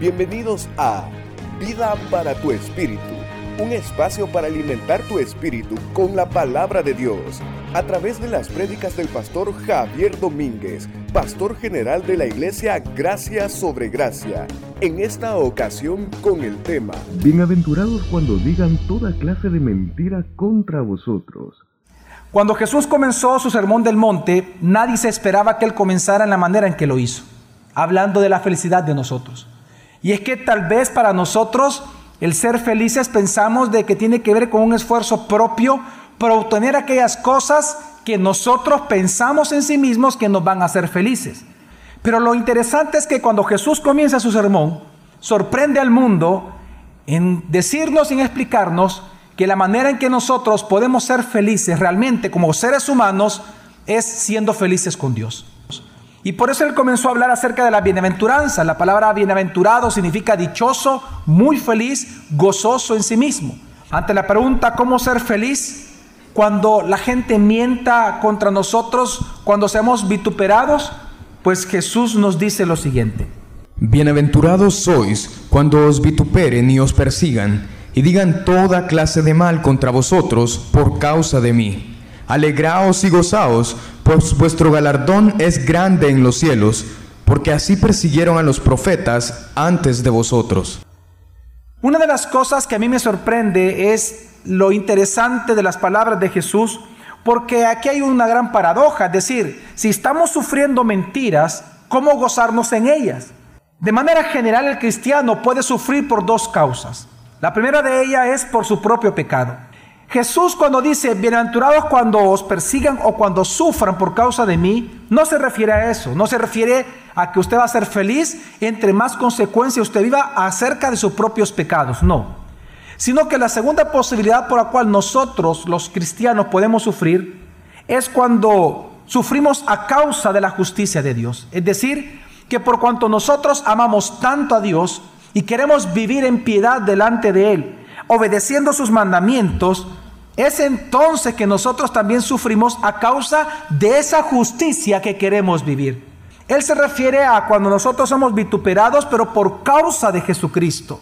Bienvenidos a Vida para tu Espíritu, un espacio para alimentar tu espíritu con la palabra de Dios, a través de las prédicas del pastor Javier Domínguez, pastor general de la iglesia Gracia sobre Gracia. En esta ocasión con el tema Bienaventurados cuando digan toda clase de mentira contra vosotros. Cuando Jesús comenzó su sermón del monte, nadie se esperaba que él comenzara en la manera en que lo hizo, hablando de la felicidad de nosotros. Y es que tal vez para nosotros el ser felices pensamos de que tiene que ver con un esfuerzo propio para obtener aquellas cosas que nosotros pensamos en sí mismos que nos van a hacer felices. Pero lo interesante es que cuando Jesús comienza su sermón, sorprende al mundo en decirnos, en explicarnos, que la manera en que nosotros podemos ser felices realmente como seres humanos es siendo felices con Dios. Y por eso él comenzó a hablar acerca de la bienaventuranza. La palabra bienaventurado significa dichoso, muy feliz, gozoso en sí mismo. Ante la pregunta cómo ser feliz cuando la gente mienta contra nosotros, cuando seamos vituperados, pues Jesús nos dice lo siguiente. Bienaventurados sois cuando os vituperen y os persigan y digan toda clase de mal contra vosotros por causa de mí. Alegraos y gozaos, pues vuestro galardón es grande en los cielos, porque así persiguieron a los profetas antes de vosotros. Una de las cosas que a mí me sorprende es lo interesante de las palabras de Jesús, porque aquí hay una gran paradoja, es decir, si estamos sufriendo mentiras, ¿cómo gozarnos en ellas? De manera general el cristiano puede sufrir por dos causas. La primera de ellas es por su propio pecado. Jesús cuando dice, bienaventurados cuando os persigan o cuando sufran por causa de mí, no se refiere a eso, no se refiere a que usted va a ser feliz entre más consecuencias usted viva acerca de sus propios pecados, no. Sino que la segunda posibilidad por la cual nosotros los cristianos podemos sufrir es cuando sufrimos a causa de la justicia de Dios. Es decir, que por cuanto nosotros amamos tanto a Dios y queremos vivir en piedad delante de Él, obedeciendo sus mandamientos, es entonces que nosotros también sufrimos a causa de esa justicia que queremos vivir. Él se refiere a cuando nosotros somos vituperados, pero por causa de Jesucristo.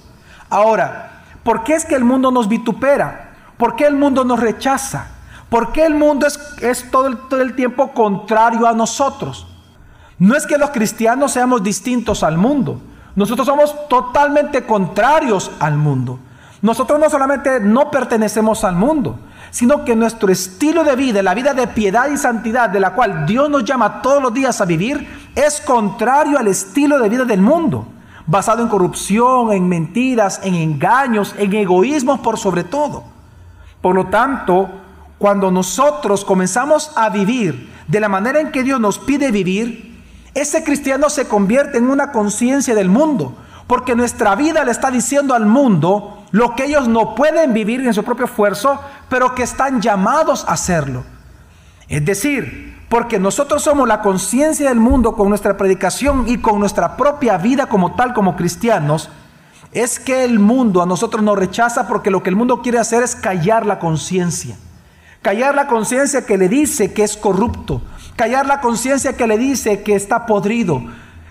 Ahora, ¿por qué es que el mundo nos vitupera? ¿Por qué el mundo nos rechaza? ¿Por qué el mundo es, es todo, todo el tiempo contrario a nosotros? No es que los cristianos seamos distintos al mundo. Nosotros somos totalmente contrarios al mundo. Nosotros no solamente no pertenecemos al mundo, sino que nuestro estilo de vida, la vida de piedad y santidad de la cual Dios nos llama todos los días a vivir, es contrario al estilo de vida del mundo, basado en corrupción, en mentiras, en engaños, en egoísmos por sobre todo. Por lo tanto, cuando nosotros comenzamos a vivir de la manera en que Dios nos pide vivir, ese cristiano se convierte en una conciencia del mundo, porque nuestra vida le está diciendo al mundo, lo que ellos no pueden vivir en su propio esfuerzo, pero que están llamados a hacerlo. Es decir, porque nosotros somos la conciencia del mundo con nuestra predicación y con nuestra propia vida como tal, como cristianos, es que el mundo a nosotros nos rechaza porque lo que el mundo quiere hacer es callar la conciencia. Callar la conciencia que le dice que es corrupto. Callar la conciencia que le dice que está podrido.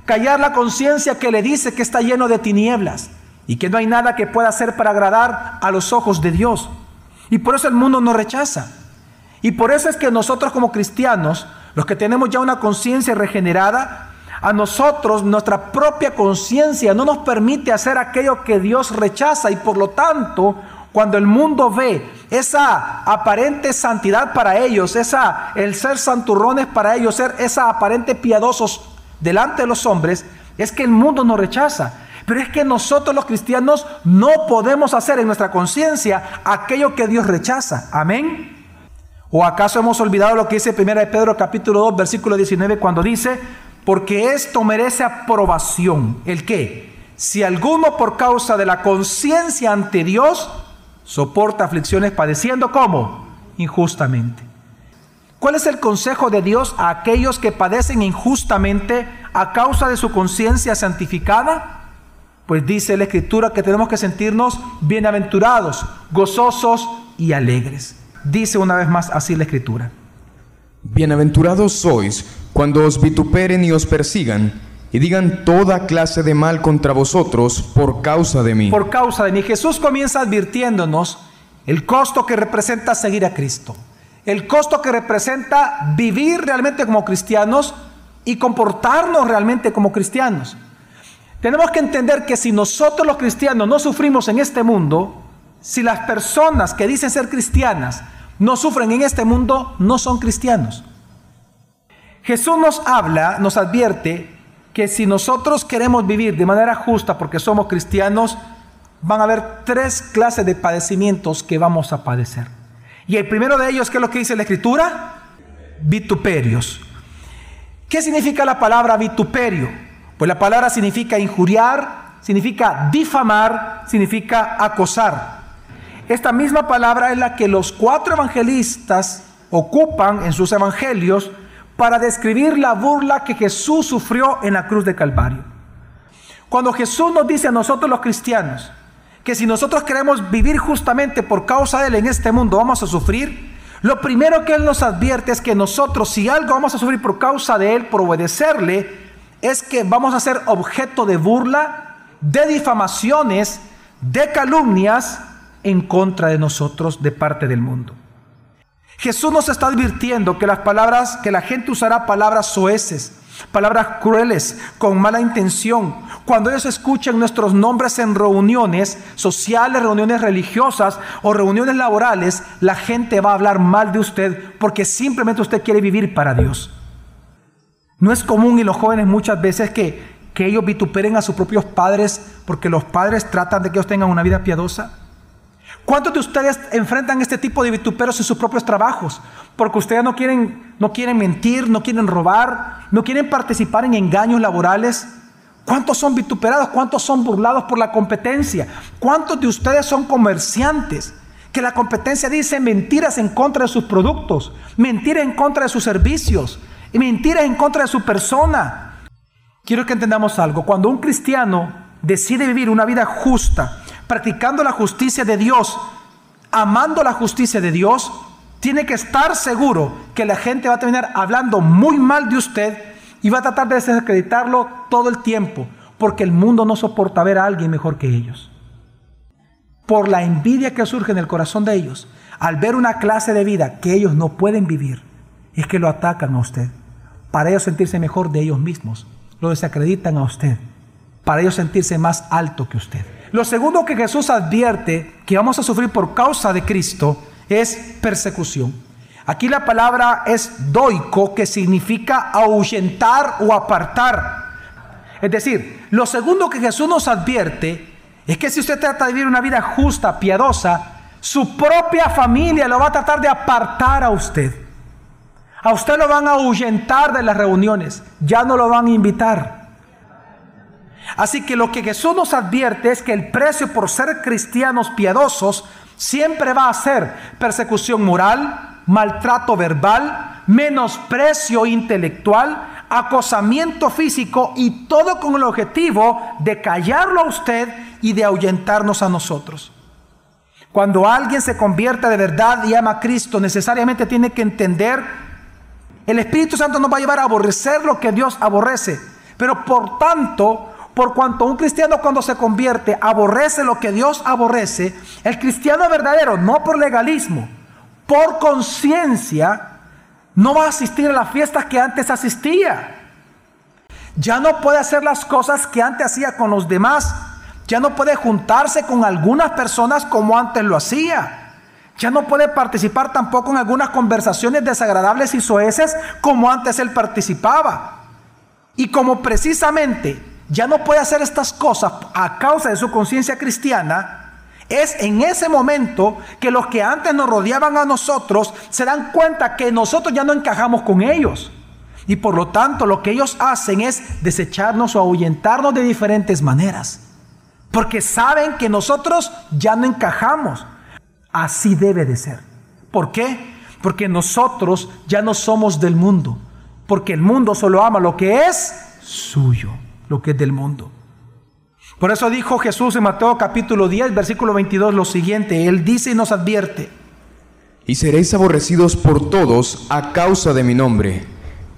Callar la conciencia que le dice que está lleno de tinieblas y que no hay nada que pueda hacer para agradar a los ojos de Dios. Y por eso el mundo nos rechaza. Y por eso es que nosotros como cristianos, los que tenemos ya una conciencia regenerada, a nosotros nuestra propia conciencia no nos permite hacer aquello que Dios rechaza y por lo tanto cuando el mundo ve esa aparente santidad para ellos, esa el ser santurrones para ellos, ser esa aparente piadosos delante de los hombres, es que el mundo nos rechaza. Pero es que nosotros los cristianos no podemos hacer en nuestra conciencia aquello que Dios rechaza. Amén. ¿O acaso hemos olvidado lo que dice 1 Pedro capítulo 2 versículo 19 cuando dice, porque esto merece aprobación? ¿El qué? Si alguno por causa de la conciencia ante Dios soporta aflicciones padeciendo como injustamente. ¿Cuál es el consejo de Dios a aquellos que padecen injustamente a causa de su conciencia santificada? Pues dice la escritura que tenemos que sentirnos bienaventurados, gozosos y alegres. Dice una vez más así la escritura. Bienaventurados sois cuando os vituperen y os persigan, y digan toda clase de mal contra vosotros por causa de mí. Por causa de mí. Jesús comienza advirtiéndonos el costo que representa seguir a Cristo. El costo que representa vivir realmente como cristianos y comportarnos realmente como cristianos. Tenemos que entender que si nosotros los cristianos no sufrimos en este mundo, si las personas que dicen ser cristianas no sufren en este mundo, no son cristianos. Jesús nos habla, nos advierte que si nosotros queremos vivir de manera justa porque somos cristianos, van a haber tres clases de padecimientos que vamos a padecer. Y el primero de ellos, ¿qué es lo que dice la Escritura? Vituperios. ¿Qué significa la palabra vituperio? Pues la palabra significa injuriar, significa difamar, significa acosar. Esta misma palabra es la que los cuatro evangelistas ocupan en sus evangelios para describir la burla que Jesús sufrió en la cruz de Calvario. Cuando Jesús nos dice a nosotros los cristianos que si nosotros queremos vivir justamente por causa de Él en este mundo vamos a sufrir, lo primero que Él nos advierte es que nosotros si algo vamos a sufrir por causa de Él, por obedecerle, es que vamos a ser objeto de burla, de difamaciones, de calumnias en contra de nosotros de parte del mundo. Jesús nos está advirtiendo que las palabras, que la gente usará palabras soeces, palabras crueles, con mala intención. Cuando ellos escuchen nuestros nombres en reuniones sociales, reuniones religiosas o reuniones laborales, la gente va a hablar mal de usted porque simplemente usted quiere vivir para Dios. No es común y los jóvenes muchas veces que, que ellos vituperen a sus propios padres porque los padres tratan de que ellos tengan una vida piadosa. ¿Cuántos de ustedes enfrentan este tipo de vituperos en sus propios trabajos? Porque ustedes no quieren, no quieren mentir, no quieren robar, no quieren participar en engaños laborales. ¿Cuántos son vituperados? ¿Cuántos son burlados por la competencia? ¿Cuántos de ustedes son comerciantes? Que la competencia dice mentiras en contra de sus productos, mentiras en contra de sus servicios, y mentiras en contra de su persona. Quiero que entendamos algo. Cuando un cristiano decide vivir una vida justa, practicando la justicia de Dios, amando la justicia de Dios, tiene que estar seguro que la gente va a terminar hablando muy mal de usted y va a tratar de desacreditarlo todo el tiempo, porque el mundo no soporta ver a alguien mejor que ellos. Por la envidia que surge en el corazón de ellos, al ver una clase de vida que ellos no pueden vivir, es que lo atacan a usted. Para ellos sentirse mejor de ellos mismos, lo desacreditan a usted. Para ellos sentirse más alto que usted. Lo segundo que Jesús advierte que vamos a sufrir por causa de Cristo es persecución. Aquí la palabra es doico, que significa ahuyentar o apartar. Es decir, lo segundo que Jesús nos advierte es que si usted trata de vivir una vida justa, piadosa, su propia familia lo va a tratar de apartar a usted. A usted lo van a ahuyentar de las reuniones, ya no lo van a invitar. Así que lo que Jesús nos advierte es que el precio por ser cristianos piadosos siempre va a ser persecución moral, maltrato verbal, menosprecio intelectual, acosamiento físico y todo con el objetivo de callarlo a usted y de ahuyentarnos a nosotros. Cuando alguien se convierte de verdad y ama a Cristo, necesariamente tiene que entender, el Espíritu Santo nos va a llevar a aborrecer lo que Dios aborrece. Pero por tanto, por cuanto un cristiano cuando se convierte aborrece lo que Dios aborrece, el cristiano verdadero, no por legalismo, por conciencia, no va a asistir a las fiestas que antes asistía. Ya no puede hacer las cosas que antes hacía con los demás. Ya no puede juntarse con algunas personas como antes lo hacía. Ya no puede participar tampoco en algunas conversaciones desagradables y soeces como antes él participaba. Y como precisamente ya no puede hacer estas cosas a causa de su conciencia cristiana, es en ese momento que los que antes nos rodeaban a nosotros se dan cuenta que nosotros ya no encajamos con ellos. Y por lo tanto lo que ellos hacen es desecharnos o ahuyentarnos de diferentes maneras. Porque saben que nosotros ya no encajamos. Así debe de ser. ¿Por qué? Porque nosotros ya no somos del mundo. Porque el mundo solo ama lo que es suyo lo que es del mundo. Por eso dijo Jesús en Mateo capítulo 10, versículo 22 lo siguiente. Él dice y nos advierte. Y seréis aborrecidos por todos a causa de mi nombre,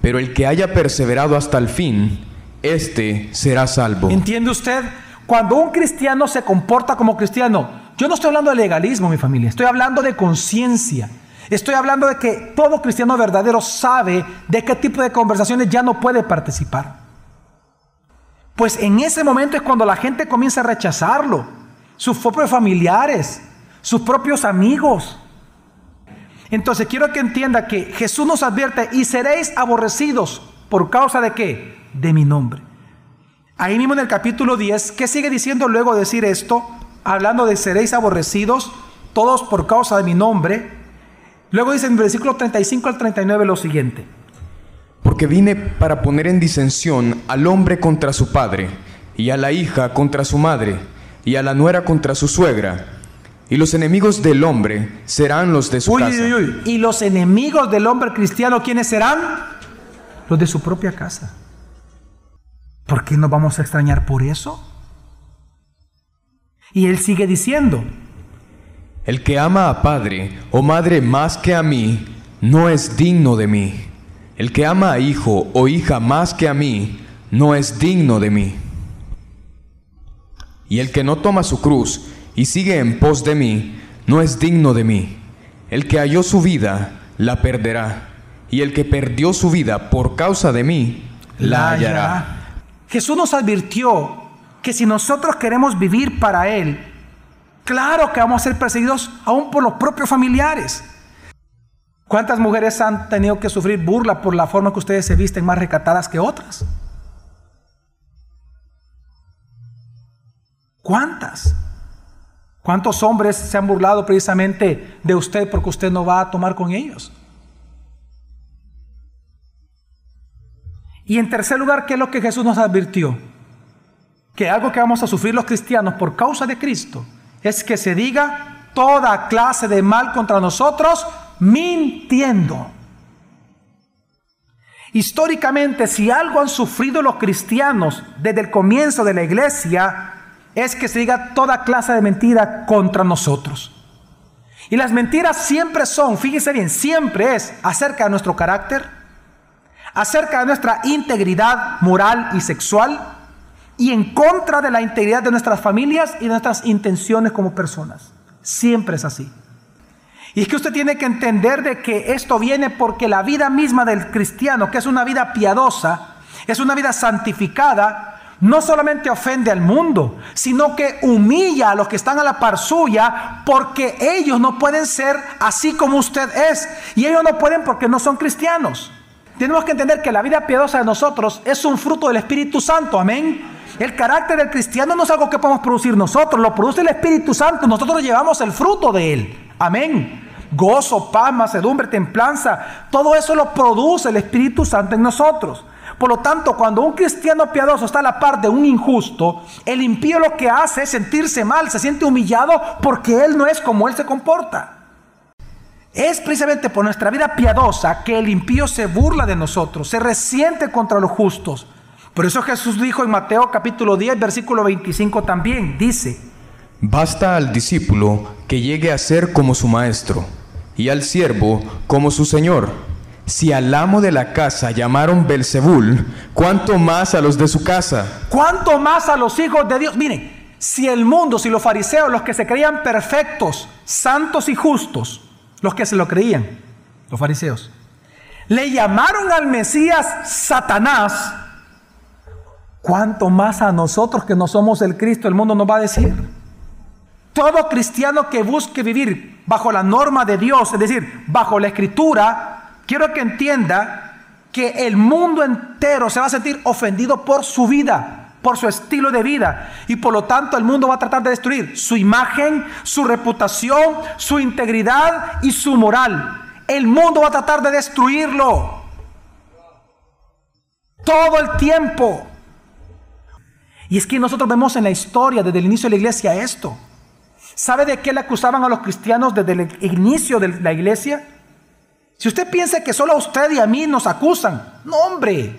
pero el que haya perseverado hasta el fin, éste será salvo. ¿Entiende usted? Cuando un cristiano se comporta como cristiano, yo no estoy hablando de legalismo, mi familia, estoy hablando de conciencia. Estoy hablando de que todo cristiano verdadero sabe de qué tipo de conversaciones ya no puede participar. Pues en ese momento es cuando la gente comienza a rechazarlo. Sus propios familiares, sus propios amigos. Entonces quiero que entienda que Jesús nos advierte y seréis aborrecidos por causa de qué? De mi nombre. Ahí mismo en el capítulo 10, ¿qué sigue diciendo luego de decir esto? Hablando de seréis aborrecidos todos por causa de mi nombre. Luego dice en versículo 35 al 39 lo siguiente. Porque vine para poner en disensión al hombre contra su padre, y a la hija contra su madre, y a la nuera contra su suegra. Y los enemigos del hombre serán los de su Uy, casa. uy, uy. Y los enemigos del hombre cristiano, ¿quiénes serán? Los de su propia casa. ¿Por qué nos vamos a extrañar por eso? Y él sigue diciendo, El que ama a padre o madre más que a mí, no es digno de mí. El que ama a hijo o hija más que a mí, no es digno de mí. Y el que no toma su cruz y sigue en pos de mí, no es digno de mí. El que halló su vida, la perderá. Y el que perdió su vida por causa de mí, la hallará. Jesús nos advirtió que si nosotros queremos vivir para Él, claro que vamos a ser perseguidos aún por los propios familiares. ¿Cuántas mujeres han tenido que sufrir burla por la forma que ustedes se visten más recatadas que otras? ¿Cuántas? ¿Cuántos hombres se han burlado precisamente de usted porque usted no va a tomar con ellos? Y en tercer lugar, ¿qué es lo que Jesús nos advirtió? Que algo que vamos a sufrir los cristianos por causa de Cristo es que se diga toda clase de mal contra nosotros mintiendo. Históricamente, si algo han sufrido los cristianos desde el comienzo de la iglesia, es que se diga toda clase de mentira contra nosotros. Y las mentiras siempre son, fíjese bien, siempre es acerca de nuestro carácter, acerca de nuestra integridad moral y sexual y en contra de la integridad de nuestras familias y de nuestras intenciones como personas. Siempre es así. Y es que usted tiene que entender de que esto viene porque la vida misma del cristiano, que es una vida piadosa, es una vida santificada, no solamente ofende al mundo, sino que humilla a los que están a la par suya porque ellos no pueden ser así como usted es. Y ellos no pueden porque no son cristianos. Tenemos que entender que la vida piadosa de nosotros es un fruto del Espíritu Santo, amén. El carácter del cristiano no es algo que podemos producir nosotros, lo produce el Espíritu Santo, nosotros llevamos el fruto de él, amén. Gozo, paz, macedumbre, templanza, todo eso lo produce el Espíritu Santo en nosotros. Por lo tanto, cuando un cristiano piadoso está a la par de un injusto, el impío lo que hace es sentirse mal, se siente humillado porque él no es como él se comporta. Es precisamente por nuestra vida piadosa que el impío se burla de nosotros, se resiente contra los justos. Por eso Jesús dijo en Mateo capítulo 10, versículo 25 también, dice, Basta al discípulo que llegue a ser como su maestro, y al siervo como su señor. Si al amo de la casa llamaron Belzebul, ¿cuánto más a los de su casa? ¿cuánto más a los hijos de Dios? Miren, si el mundo, si los fariseos, los que se creían perfectos, santos y justos, los que se lo creían, los fariseos, le llamaron al Mesías Satanás, ¿cuánto más a nosotros que no somos el Cristo el mundo nos va a decir? Todo cristiano que busque vivir bajo la norma de Dios, es decir, bajo la escritura, quiero que entienda que el mundo entero se va a sentir ofendido por su vida, por su estilo de vida. Y por lo tanto el mundo va a tratar de destruir su imagen, su reputación, su integridad y su moral. El mundo va a tratar de destruirlo. Todo el tiempo. Y es que nosotros vemos en la historia desde el inicio de la iglesia esto. ¿Sabe de qué le acusaban a los cristianos desde el inicio de la iglesia? Si usted piensa que solo a usted y a mí nos acusan, no hombre,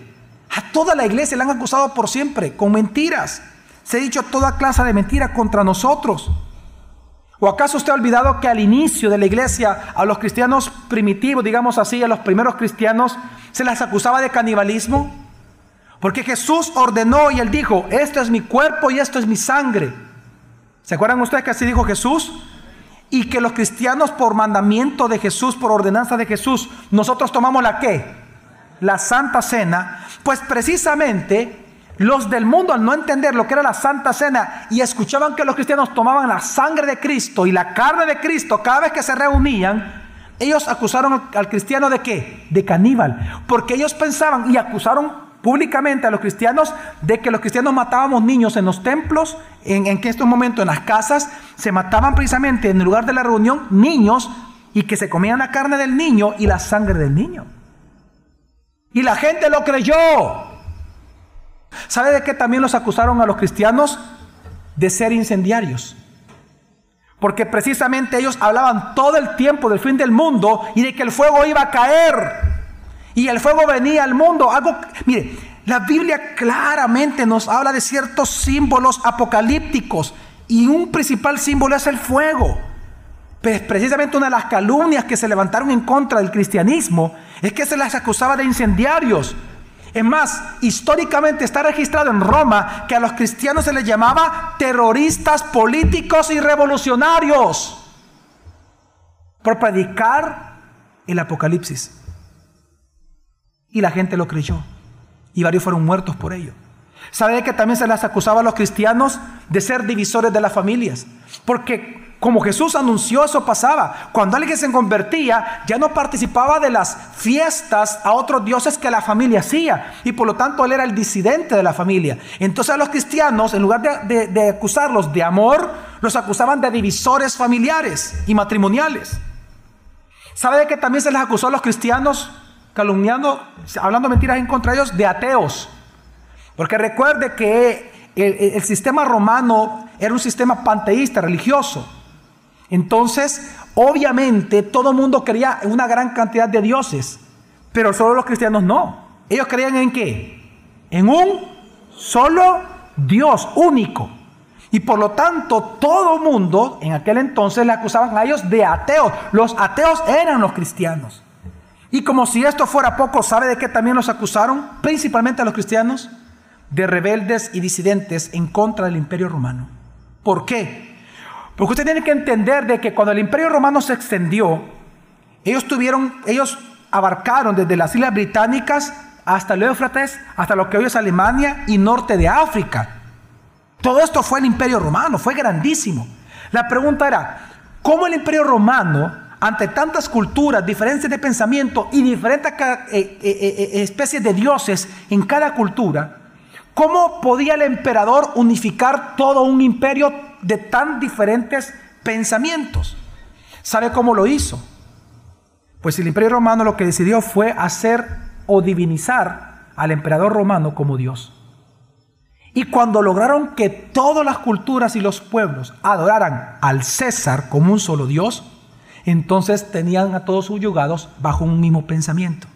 a toda la iglesia le han acusado por siempre, con mentiras. Se ha dicho toda clase de mentiras contra nosotros. ¿O acaso usted ha olvidado que al inicio de la iglesia, a los cristianos primitivos, digamos así, a los primeros cristianos, se les acusaba de canibalismo? Porque Jesús ordenó y él dijo, esto es mi cuerpo y esto es mi sangre. ¿Se acuerdan ustedes que así dijo Jesús? Y que los cristianos por mandamiento de Jesús, por ordenanza de Jesús, nosotros tomamos la qué? La Santa Cena. Pues precisamente los del mundo al no entender lo que era la Santa Cena y escuchaban que los cristianos tomaban la sangre de Cristo y la carne de Cristo cada vez que se reunían, ellos acusaron al cristiano de qué? De caníbal. Porque ellos pensaban y acusaron públicamente a los cristianos de que los cristianos matábamos niños en los templos, en, en estos momentos en las casas se mataban precisamente en el lugar de la reunión niños y que se comían la carne del niño y la sangre del niño. Y la gente lo creyó. ¿Sabe de qué también los acusaron a los cristianos? De ser incendiarios. Porque precisamente ellos hablaban todo el tiempo del fin del mundo y de que el fuego iba a caer. Y el fuego venía al mundo. Mire, la Biblia claramente nos habla de ciertos símbolos apocalípticos. Y un principal símbolo es el fuego. Pero es precisamente una de las calumnias que se levantaron en contra del cristianismo es que se las acusaba de incendiarios. Es más, históricamente está registrado en Roma que a los cristianos se les llamaba terroristas políticos y revolucionarios por predicar el Apocalipsis. Y la gente lo creyó. Y varios fueron muertos por ello. ¿Sabe que también se les acusaba a los cristianos de ser divisores de las familias? Porque como Jesús anunció, eso pasaba. Cuando alguien se convertía, ya no participaba de las fiestas a otros dioses que la familia hacía. Y por lo tanto, él era el disidente de la familia. Entonces a los cristianos, en lugar de, de acusarlos de amor, los acusaban de divisores familiares y matrimoniales. ¿Sabe que también se les acusó a los cristianos calumniando, hablando mentiras en contra de ellos, de ateos. Porque recuerde que el, sistema romano era un sistema panteísta, religioso. Entonces, obviamente, todo el mundo creía en una gran cantidad de dioses, pero solo los cristianos no. Ellos creían en qué? En un solo Dios único. Y por lo tanto, todo mundo en aquel entonces le acusaban a ellos de ateos. Los ateos eran los cristianos. Y como si esto fuera poco, ¿sabe de qué también los acusaron? Principalmente a los cristianos, de rebeldes y disidentes en contra del imperio romano. ¿Por qué? Porque usted tiene que entender de que cuando el imperio romano se extendió, ellos tuvieron, ellos abarcaron desde las islas británicas hasta el Éufrates, hasta lo que hoy es Alemania y norte de África. Todo esto fue el imperio romano, fue grandísimo. La pregunta era, ¿cómo el imperio romano ante tantas culturas, diferencias de pensamiento y diferentes eh, eh, eh, especies de dioses en cada cultura, ¿cómo podía el emperador unificar todo un imperio de tan diferentes pensamientos? ¿Sabe cómo lo hizo? Pues el imperio romano lo que decidió fue hacer o divinizar al emperador romano como Dios. Y cuando lograron que todas las culturas y los pueblos adoraran al César como un solo Dios, entonces tenían a todos subyugados bajo un mismo pensamiento.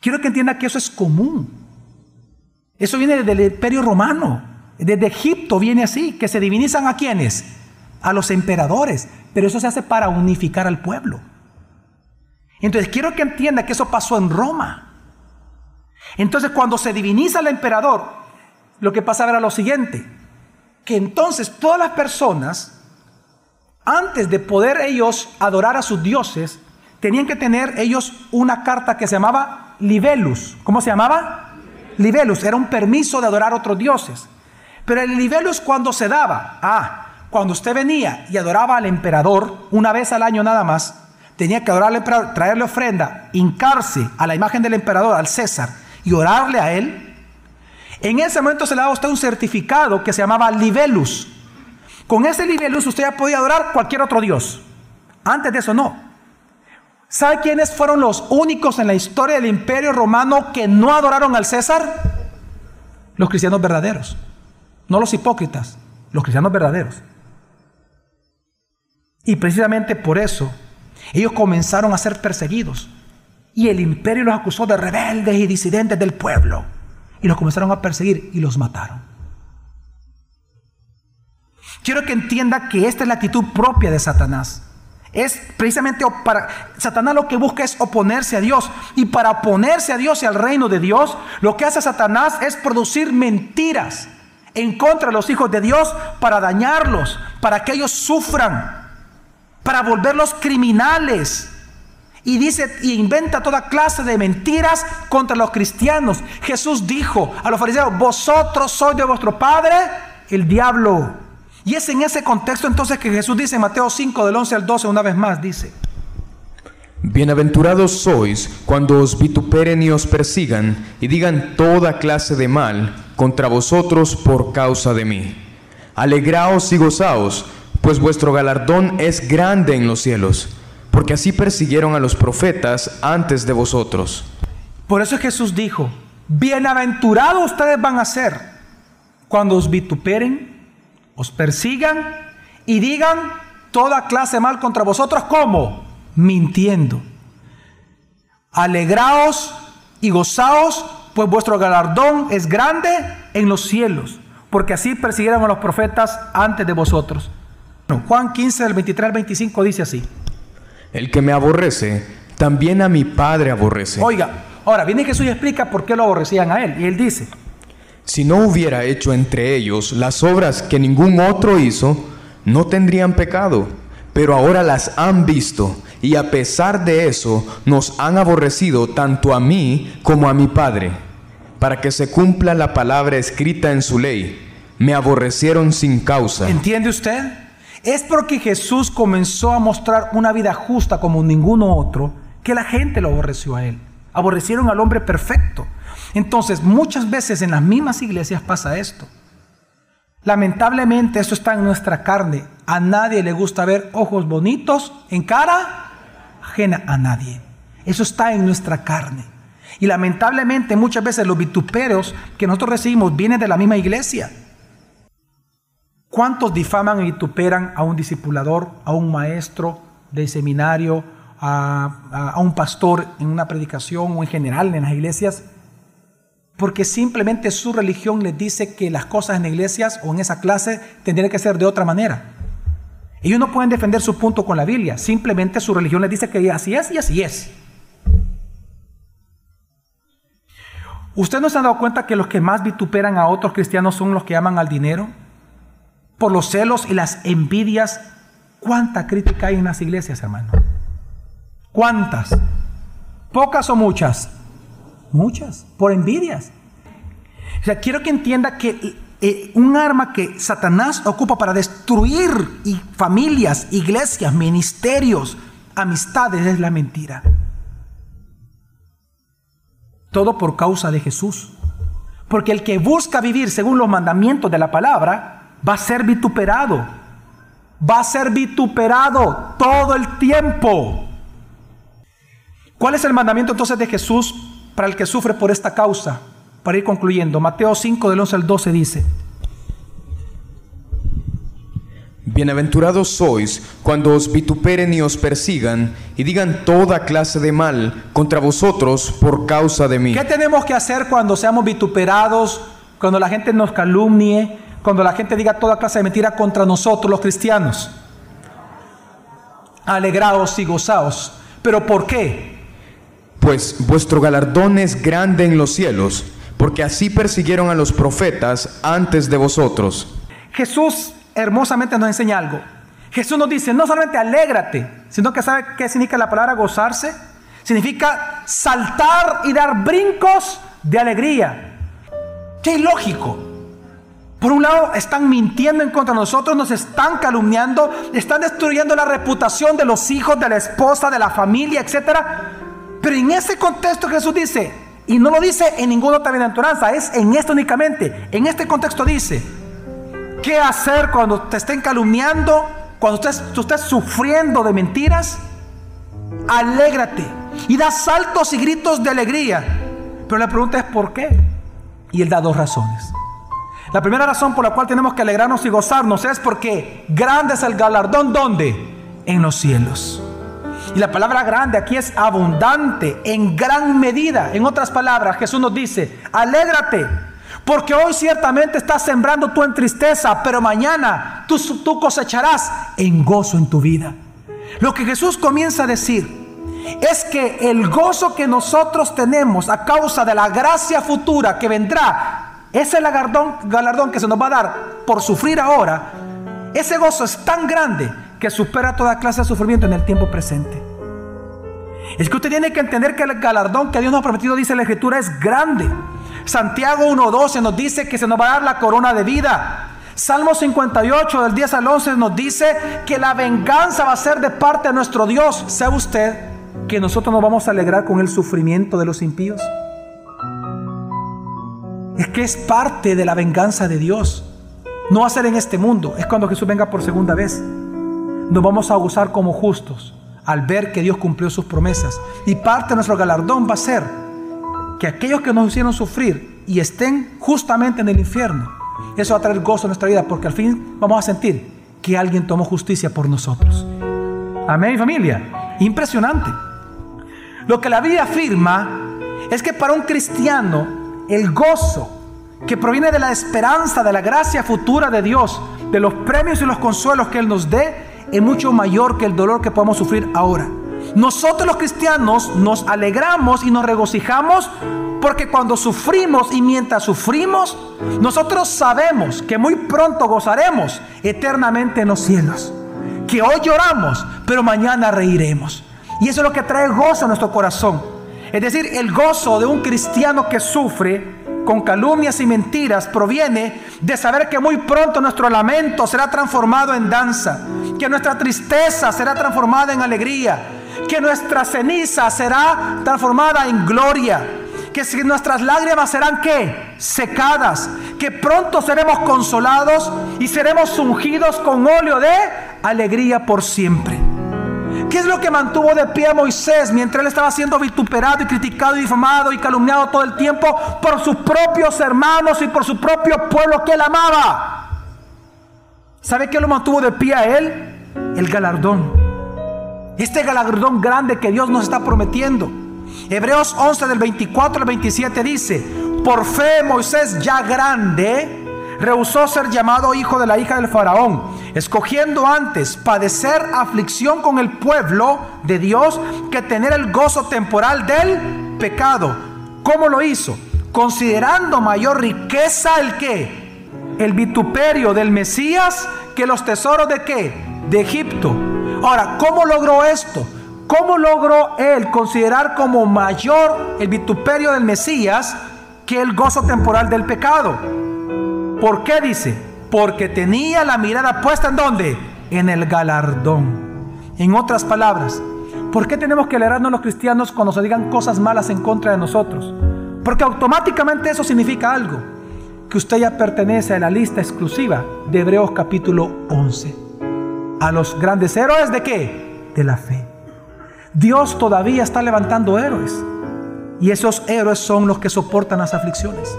Quiero que entienda que eso es común. Eso viene del imperio romano. Desde Egipto viene así, que se divinizan a quienes? A los emperadores. Pero eso se hace para unificar al pueblo. Entonces quiero que entienda que eso pasó en Roma. Entonces cuando se diviniza al emperador, lo que pasa era lo siguiente, que entonces todas las personas antes de poder ellos adorar a sus dioses, tenían que tener ellos una carta que se llamaba libelus. ¿Cómo se llamaba? Libelus. Era un permiso de adorar a otros dioses. Pero el libelus cuando se daba, ah, cuando usted venía y adoraba al emperador una vez al año nada más, tenía que adorarle, traerle ofrenda, hincarse a la imagen del emperador, al César, y orarle a él. En ese momento se le daba a usted un certificado que se llamaba libelus. Con ese nivel luz usted ya podía adorar cualquier otro Dios. Antes de eso no. ¿Sabe quiénes fueron los únicos en la historia del imperio romano que no adoraron al César? Los cristianos verdaderos. No los hipócritas, los cristianos verdaderos. Y precisamente por eso ellos comenzaron a ser perseguidos. Y el imperio los acusó de rebeldes y disidentes del pueblo. Y los comenzaron a perseguir y los mataron. Quiero que entienda que esta es la actitud propia de Satanás. Es precisamente para Satanás lo que busca es oponerse a Dios. Y para oponerse a Dios y al reino de Dios, lo que hace Satanás es producir mentiras en contra de los hijos de Dios para dañarlos, para que ellos sufran, para volverlos criminales. Y dice y inventa toda clase de mentiras contra los cristianos. Jesús dijo a los fariseos, "Vosotros sois de vuestro padre el diablo." Y es en ese contexto entonces que Jesús dice en Mateo 5 del 11 al 12 una vez más dice, Bienaventurados sois cuando os vituperen y os persigan y digan toda clase de mal contra vosotros por causa de mí. Alegraos y gozaos, pues vuestro galardón es grande en los cielos, porque así persiguieron a los profetas antes de vosotros. Por eso Jesús dijo, bienaventurados ustedes van a ser cuando os vituperen, os persigan y digan toda clase mal contra vosotros, ¿cómo? mintiendo. Alegraos y gozaos, pues vuestro galardón es grande en los cielos, porque así persiguieron a los profetas antes de vosotros. Juan 15, del 23 al 25 dice así. El que me aborrece, también a mi Padre aborrece. Oiga, ahora viene Jesús y explica por qué lo aborrecían a él. Y él dice, si no hubiera hecho entre ellos las obras que ningún otro hizo, no tendrían pecado, pero ahora las han visto y a pesar de eso nos han aborrecido tanto a mí como a mi Padre, para que se cumpla la palabra escrita en su ley. Me aborrecieron sin causa. ¿Entiende usted? Es porque Jesús comenzó a mostrar una vida justa como ninguno otro que la gente lo aborreció a él. Aborrecieron al hombre perfecto. Entonces, muchas veces en las mismas iglesias pasa esto. Lamentablemente, esto está en nuestra carne. A nadie le gusta ver ojos bonitos en cara ajena a nadie. Eso está en nuestra carne. Y lamentablemente muchas veces los vituperios que nosotros recibimos vienen de la misma iglesia. ¿Cuántos difaman y vituperan a un discipulador, a un maestro de seminario, a, a, un pastor en una predicación o en general en las iglesias? Porque simplemente su religión les dice que las cosas en iglesias o en esa clase tendrían que ser de otra manera. Ellos no pueden defender su punto con la Biblia, simplemente su religión les dice que así es y así es. ¿Usted no se ha dado cuenta que los que más vituperan a otros cristianos son los que aman al dinero? Por los celos y las envidias. ¿Cuánta crítica hay en las iglesias, hermano? ¿Cuántas? ¿Pocas o muchas? Muchas, por envidias. O sea, quiero que entienda que eh, un arma que Satanás ocupa para destruir familias, iglesias, ministerios, amistades es la mentira. Todo por causa de Jesús. Porque el que busca vivir según los mandamientos de la palabra va a ser vituperado. Va a ser vituperado todo el tiempo. ¿Cuál es el mandamiento entonces de Jesús para el que sufre por esta causa? para ir concluyendo, Mateo 5 del 11 al 12 dice, Bienaventurados sois cuando os vituperen y os persigan y digan toda clase de mal contra vosotros por causa de mí. ¿Qué tenemos que hacer cuando seamos vituperados, cuando la gente nos calumnie, cuando la gente diga toda clase de mentira contra nosotros los cristianos? Alegraos y gozaos. ¿Pero por qué? Pues vuestro galardón es grande en los cielos porque así persiguieron a los profetas antes de vosotros. Jesús hermosamente nos enseña algo. Jesús nos dice, no solamente alégrate, sino que sabe qué significa la palabra gozarse. Significa saltar y dar brincos de alegría. Qué ilógico. Por un lado, están mintiendo en contra de nosotros, nos están calumniando, están destruyendo la reputación de los hijos, de la esposa, de la familia, etc. Pero en ese contexto Jesús dice, y no lo dice en ninguna otra bienaventuranza, es en esto únicamente. En este contexto dice, ¿qué hacer cuando te estén calumniando? Cuando tú estés sufriendo de mentiras, alégrate y da saltos y gritos de alegría. Pero la pregunta es ¿por qué? Y él da dos razones. La primera razón por la cual tenemos que alegrarnos y gozarnos es porque grande es el galardón, ¿dónde? En los cielos. Y la palabra grande aquí es abundante, en gran medida. En otras palabras, Jesús nos dice, alégrate, porque hoy ciertamente estás sembrando tú en tristeza, pero mañana tú, cosecharás en gozo en tu vida. Lo que Jesús comienza a decir es que el gozo que nosotros tenemos a causa de la gracia futura que vendrá, ese galardón, galardón que se nos va a dar por sufrir ahora, ese gozo es tan grande que supera toda clase de sufrimiento en el tiempo presente. Es que usted tiene que entender que el galardón que Dios nos ha prometido, dice la Escritura, es grande. Santiago 1.12 nos dice que se nos va a dar la corona de vida. Salmo 58 del 10 al 11 nos dice que la venganza va a ser de parte de nuestro Dios. ¿Sabe usted que nosotros nos vamos a alegrar con el sufrimiento de los impíos? Es que es parte de la venganza de Dios. No va a ser en este mundo, es cuando Jesús venga por segunda vez. Nos vamos a gozar como justos al ver que Dios cumplió sus promesas. Y parte de nuestro galardón va a ser que aquellos que nos hicieron sufrir y estén justamente en el infierno, eso va a traer gozo a nuestra vida porque al fin vamos a sentir que alguien tomó justicia por nosotros. Amén, familia. Impresionante. Lo que la Biblia afirma es que para un cristiano el gozo que proviene de la esperanza, de la gracia futura de Dios, de los premios y los consuelos que Él nos dé, es mucho mayor que el dolor que podemos sufrir ahora. Nosotros los cristianos nos alegramos y nos regocijamos porque cuando sufrimos y mientras sufrimos, nosotros sabemos que muy pronto gozaremos eternamente en los cielos. Que hoy lloramos, pero mañana reiremos. Y eso es lo que trae gozo a nuestro corazón. Es decir, el gozo de un cristiano que sufre con calumnias y mentiras proviene de saber que muy pronto nuestro lamento será transformado en danza, que nuestra tristeza será transformada en alegría, que nuestra ceniza será transformada en gloria, que nuestras lágrimas serán que secadas, que pronto seremos consolados y seremos ungidos con óleo de alegría por siempre. ¿Qué es lo que mantuvo de pie a Moisés mientras él estaba siendo vituperado y criticado y difamado y calumniado todo el tiempo por sus propios hermanos y por su propio pueblo que él amaba? ¿Sabe qué lo mantuvo de pie a él? El galardón. Este galardón grande que Dios nos está prometiendo. Hebreos 11 del 24 al 27 dice, por fe Moisés ya grande rehusó ser llamado hijo de la hija del faraón, escogiendo antes padecer aflicción con el pueblo de Dios que tener el gozo temporal del pecado. ¿Cómo lo hizo? Considerando mayor riqueza el que? El vituperio del Mesías que los tesoros de qué? De Egipto. Ahora, ¿cómo logró esto? ¿Cómo logró él considerar como mayor el vituperio del Mesías que el gozo temporal del pecado? ¿Por qué dice? Porque tenía la mirada puesta en dónde? En el galardón. En otras palabras, ¿por qué tenemos que alegrarnos los cristianos cuando se digan cosas malas en contra de nosotros? Porque automáticamente eso significa algo, que usted ya pertenece a la lista exclusiva de Hebreos capítulo 11. A los grandes héroes de qué? De la fe. Dios todavía está levantando héroes. Y esos héroes son los que soportan las aflicciones.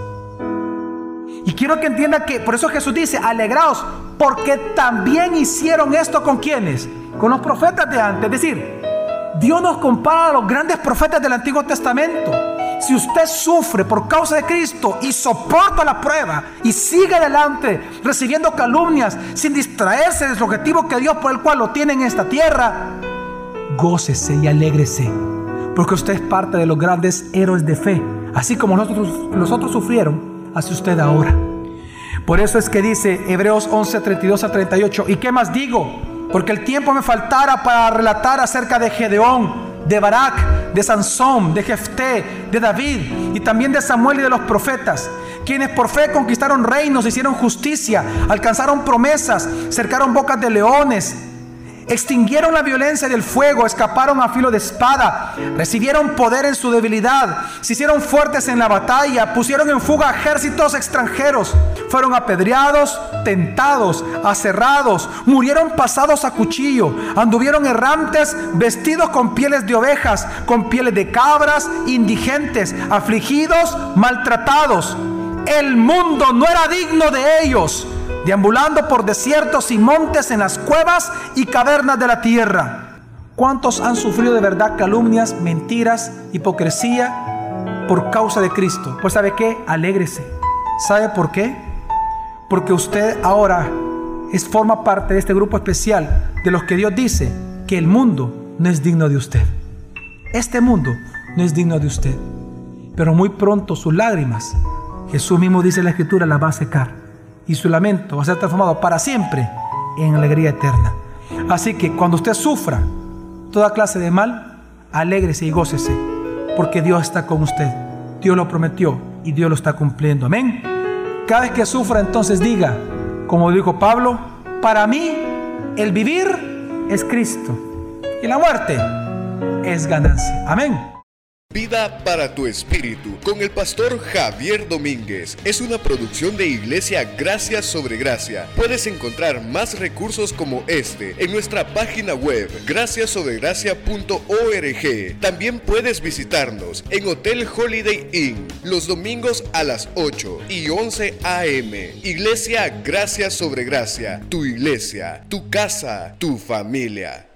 Y quiero que entienda que por eso Jesús dice, alegraos, porque también hicieron esto con quienes, con los profetas de antes. Es decir, Dios nos compara a los grandes profetas del Antiguo Testamento. Si usted sufre por causa de Cristo y soporta la prueba y sigue adelante recibiendo calumnias sin distraerse del objetivo que Dios por el cual lo tiene en esta tierra, gócese y alégrese, porque usted es parte de los grandes héroes de fe, así como nosotros, los otros sufrieron hace usted ahora. Por eso es que dice Hebreos 11, 32 a 38, ¿y qué más digo? Porque el tiempo me faltara para relatar acerca de Gedeón, de Barak, de Sansón, de Jefté, de David y también de Samuel y de los profetas, quienes por fe conquistaron reinos, hicieron justicia, alcanzaron promesas, cercaron bocas de leones, extinguieron la violencia del fuego, escaparon a filo de espada, recibieron poder en su debilidad, se hicieron fuertes en la batalla, pusieron en fuga ejércitos extranjeros, fueron apedreados, tentados, aserrados, murieron pasados a cuchillo, anduvieron errantes, vestidos con pieles de ovejas, con pieles de cabras, indigentes, afligidos, maltratados. El mundo no era digno de ellos deambulando por desiertos y montes en las cuevas y cavernas de la tierra. ¿Cuántos han sufrido de verdad calumnias, mentiras, hipocresía por causa de Cristo? Pues sabe qué, alégrese. ¿Sabe por qué? Porque usted ahora es, forma parte de este grupo especial de los que Dios dice que el mundo no es digno de usted. Este mundo no es digno de usted. Pero muy pronto sus lágrimas, Jesús mismo dice en la escritura, las va a secar. Y su lamento va a ser transformado para siempre en alegría eterna. Así que cuando usted sufra toda clase de mal, alégrese y gócese, porque Dios está con usted. Dios lo prometió y Dios lo está cumpliendo. Amén. Cada vez que sufra, entonces diga, como dijo Pablo, para mí el vivir es Cristo y la muerte es ganancia. Amén. Vida para tu espíritu con el pastor Javier Domínguez es una producción de Iglesia Gracia sobre Gracia. Puedes encontrar más recursos como este en nuestra página web graciasobregracia.org. También puedes visitarnos en Hotel Holiday Inn los domingos a las 8 y 11 a.m. Iglesia Gracia sobre Gracia, tu iglesia, tu casa, tu familia.